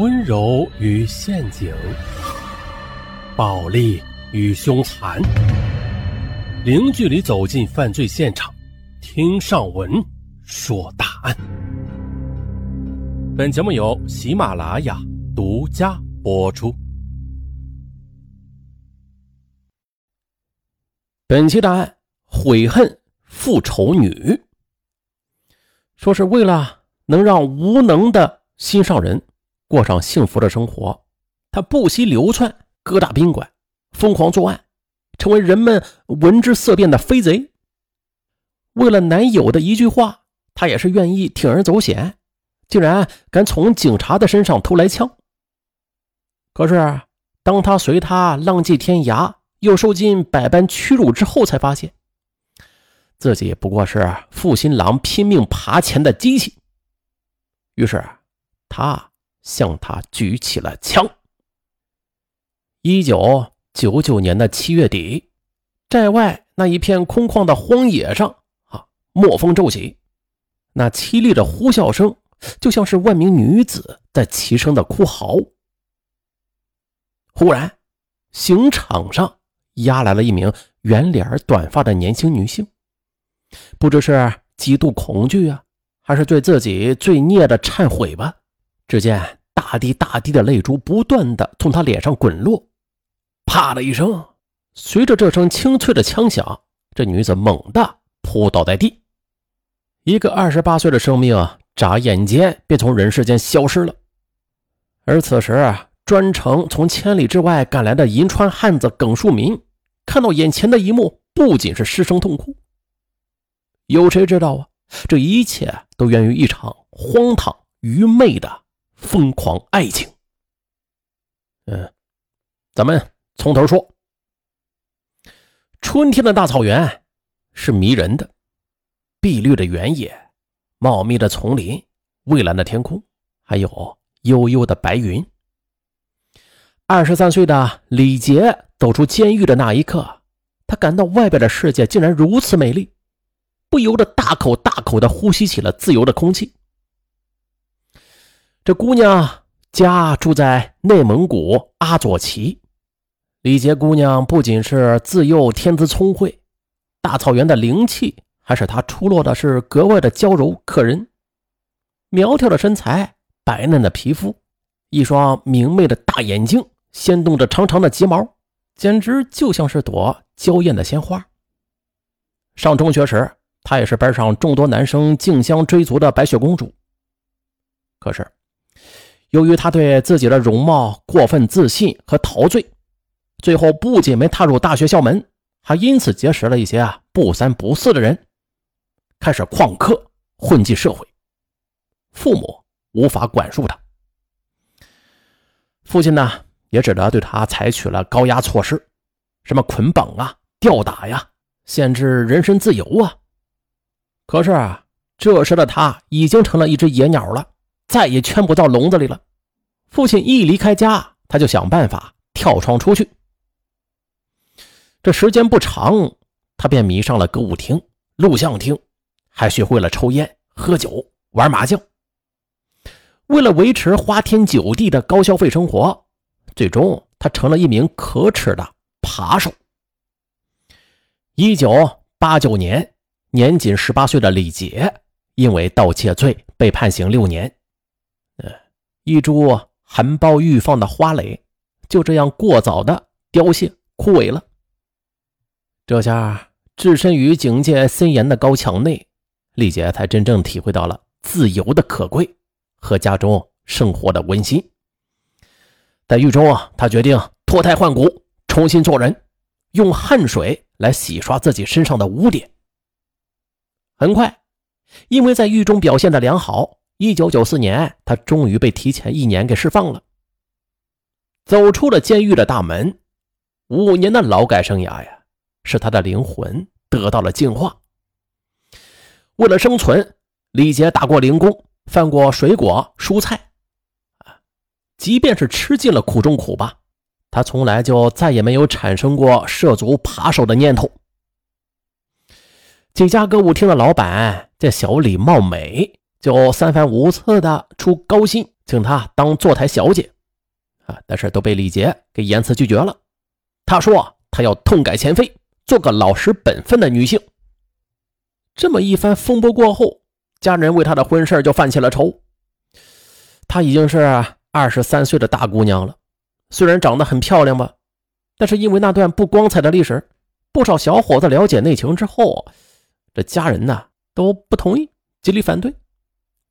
温柔与陷阱，暴力与凶残，零距离走进犯罪现场，听上文说大案。本节目由喜马拉雅独家播出。本期大案：悔恨复仇女。说是为了能让无能的心上人过上幸福的生活，他不惜流窜各大宾馆，疯狂作案，成为人们闻之色变的飞贼。为了男友的一句话，他也是愿意铤而走险，竟然敢从警察的身上偷来枪。可是，当他随他浪迹天涯，又受尽百般屈辱之后，才发现。自己不过是负心郎拼命爬钱的机器。于是，他向他举起了枪。一九九九年的七月底，寨外那一片空旷的荒野上，啊，墨风骤起，那凄厉的呼啸声，就像是万名女子在齐声的哭嚎。忽然，刑场上押来了一名圆脸短发的年轻女性。不知是极度恐惧啊，还是对自己罪孽的忏悔吧。只见大滴大滴的泪珠不断的从他脸上滚落，啪的一声，随着这声清脆的枪响，这女子猛地扑倒在地，一个二十八岁的生命眨眼间便从人世间消失了。而此时，专程从千里之外赶来的银川汉子耿树民，看到眼前的一幕，不仅是失声痛哭。有谁知道啊？这一切都源于一场荒唐愚昧的疯狂爱情。嗯，咱们从头说。春天的大草原是迷人的，碧绿的原野，茂密的丛林，蔚蓝的天空，还有悠悠的白云。二十三岁的李杰走出监狱的那一刻，他感到外边的世界竟然如此美丽。不由得大口大口的呼吸起了自由的空气。这姑娘家住在内蒙古阿左旗，李杰姑娘不仅是自幼天资聪慧，大草原的灵气还使她出落的是格外的娇柔可人。苗条的身材，白嫩的皮肤，一双明媚的大眼睛，掀动着长长的睫毛，简直就像是朵娇艳的鲜花。上中学时。她也是班上众多男生竞相追逐的白雪公主。可是，由于他对自己的容貌过分自信和陶醉，最后不仅没踏入大学校门，还因此结识了一些啊不三不四的人，开始旷课混迹社会。父母无法管束他，父亲呢也只得对他采取了高压措施，什么捆绑啊、吊打呀、限制人身自由啊。可是啊，这时的他已经成了一只野鸟了，再也圈不到笼子里了。父亲一离开家，他就想办法跳窗出去。这时间不长，他便迷上了歌舞厅、录像厅，还学会了抽烟、喝酒、玩麻将。为了维持花天酒地的高消费生活，最终他成了一名可耻的扒手。一九八九年。年仅十八岁的李杰，因为盗窃罪被判刑六年。一株含苞欲放的花蕾，就这样过早的凋谢枯萎了。这下置身于警戒森严的高墙内，丽姐才真正体会到了自由的可贵和家中生活的温馨。在狱中啊，他决定脱胎换骨，重新做人，用汗水来洗刷自己身上的污点。很快，因为在狱中表现的良好，一九九四年，他终于被提前一年给释放了。走出了监狱的大门，五年的劳改生涯呀，使他的灵魂得到了净化。为了生存，李杰打过零工，贩过水果蔬菜，啊，即便是吃尽了苦中苦吧，他从来就再也没有产生过涉足扒手的念头。几家歌舞厅的老板见小李貌美，就三番五次的出高薪请她当坐台小姐，啊，但是都被李杰给严词拒绝了。他说他要痛改前非，做个老实本分的女性。这么一番风波过后，家人为他的婚事就犯起了愁。她已经是二十三岁的大姑娘了，虽然长得很漂亮吧，但是因为那段不光彩的历史，不少小伙子了解内情之后，这家人呢都不同意，极力反对。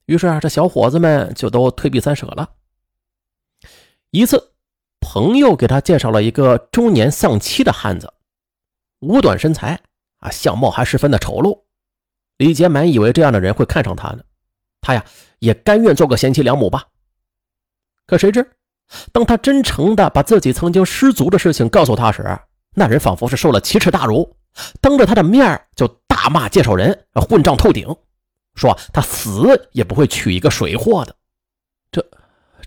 于是啊，这小伙子们就都退避三舍了。一次，朋友给他介绍了一个中年丧妻的汉子，五短身材啊，相貌还十分的丑陋。李杰满以为这样的人会看上他呢，他呀也甘愿做个贤妻良母吧。可谁知，当他真诚的把自己曾经失足的事情告诉他时，那人仿佛是受了奇耻大辱，当着他的面就大骂介绍人混账透顶。说他死也不会娶一个水货的，这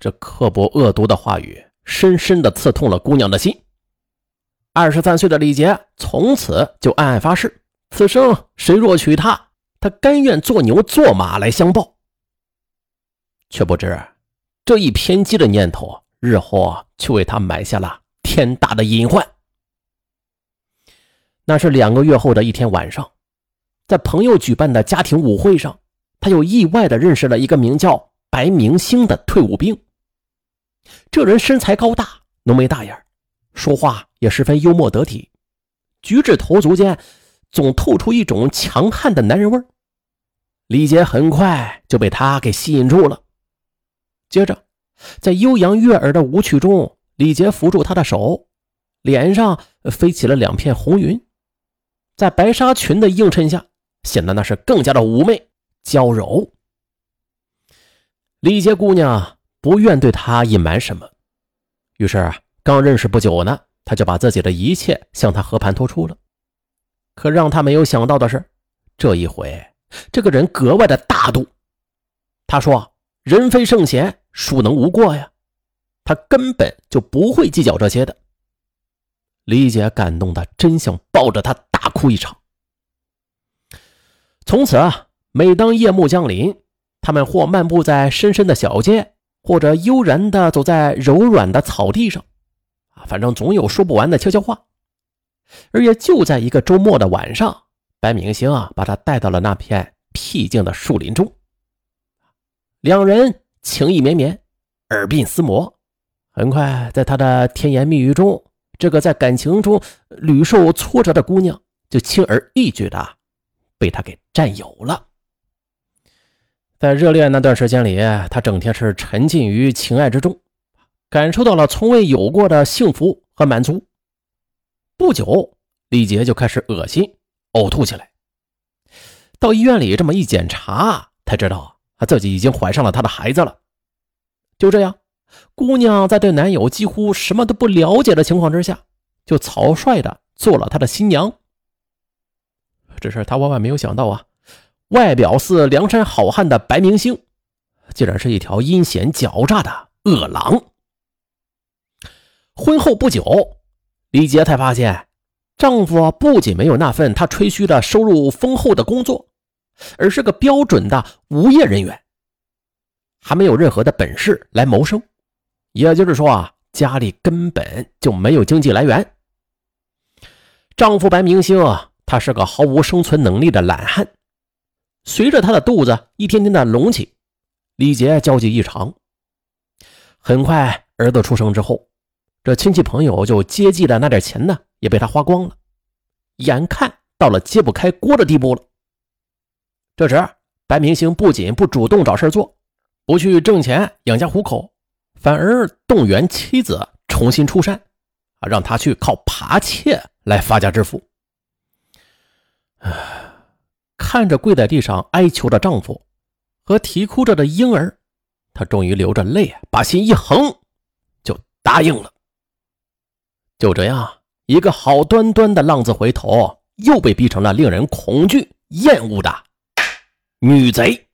这刻薄恶毒的话语，深深的刺痛了姑娘的心。二十三岁的李杰从此就暗暗发誓，此生谁若娶她，他甘愿做牛做马来相报。却不知这一偏激的念头，日后却为他埋下了天大的隐患。那是两个月后的一天晚上，在朋友举办的家庭舞会上。他又意外的认识了一个名叫白明星的退伍兵。这人身材高大，浓眉大眼，说话也十分幽默得体，举止投足间总透出一种强悍的男人味李杰很快就被他给吸引住了。接着，在悠扬悦耳的舞曲中，李杰扶住他的手，脸上飞起了两片红云，在白纱裙的映衬下，显得那是更加的妩媚。娇柔，李杰姑娘不愿对他隐瞒什么，于是刚认识不久呢，他就把自己的一切向他和盘托出了。可让他没有想到的是，这一回这个人格外的大度。他说：“人非圣贤，孰能无过呀？”他根本就不会计较这些的。李杰感动的真想抱着他大哭一场。从此啊。每当夜幕降临，他们或漫步在深深的小街，或者悠然地走在柔软的草地上，啊，反正总有说不完的悄悄话。而也就在一个周末的晚上，白明星啊，把他带到了那片僻静的树林中，两人情意绵绵，耳鬓厮磨。很快，在他的甜言蜜语中，这个在感情中屡受挫折的姑娘，就轻而易举的被他给占有了。在热恋那段时间里，他整天是沉浸于情爱之中，感受到了从未有过的幸福和满足。不久，李杰就开始恶心、呕吐起来。到医院里这么一检查，才知道他自己已经怀上了他的孩子了。就这样，姑娘在对男友几乎什么都不了解的情况之下，就草率的做了他的新娘。只是他万万没有想到啊！外表似梁山好汉的白明星，竟然是一条阴险狡诈的恶狼。婚后不久，李杰才发现，丈夫不仅没有那份他吹嘘的收入丰厚的工作，而是个标准的无业人员，还没有任何的本事来谋生。也就是说啊，家里根本就没有经济来源。丈夫白明星啊，他是个毫无生存能力的懒汉。随着他的肚子一天天的隆起，李杰焦急异常。很快，儿子出生之后，这亲戚朋友就接济的那点钱呢，也被他花光了，眼看到了揭不开锅的地步了。这时，白明星不仅不主动找事做，不去挣钱养家糊口，反而动员妻子重新出山，啊，让他去靠扒窃来发家致富。唉。看着跪在地上哀求的丈夫和啼哭着的婴儿，她终于流着泪，把心一横，就答应了。就这样，一个好端端的浪子回头，又被逼成了令人恐惧、厌恶的女贼。